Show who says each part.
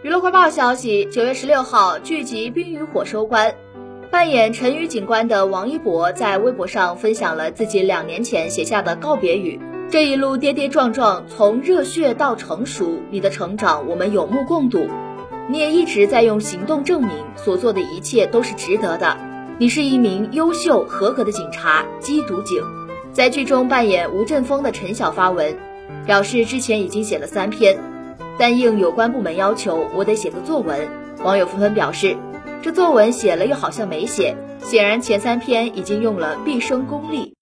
Speaker 1: 娱乐快报消息：九月十六号，剧集《冰与火》收官，扮演陈宇警官的王一博在微博上分享了自己两年前写下的告别语。这一路跌跌撞撞，从热血到成熟，你的成长我们有目共睹。你也一直在用行动证明，所做的一切都是值得的。你是一名优秀合格的警察，缉毒警。在剧中扮演吴振峰的陈晓发文，表示之前已经写了三篇，但应有关部门要求，我得写个作文。网友纷纷表示，这作文写了又好像没写，显然前三篇已经用了毕生功力。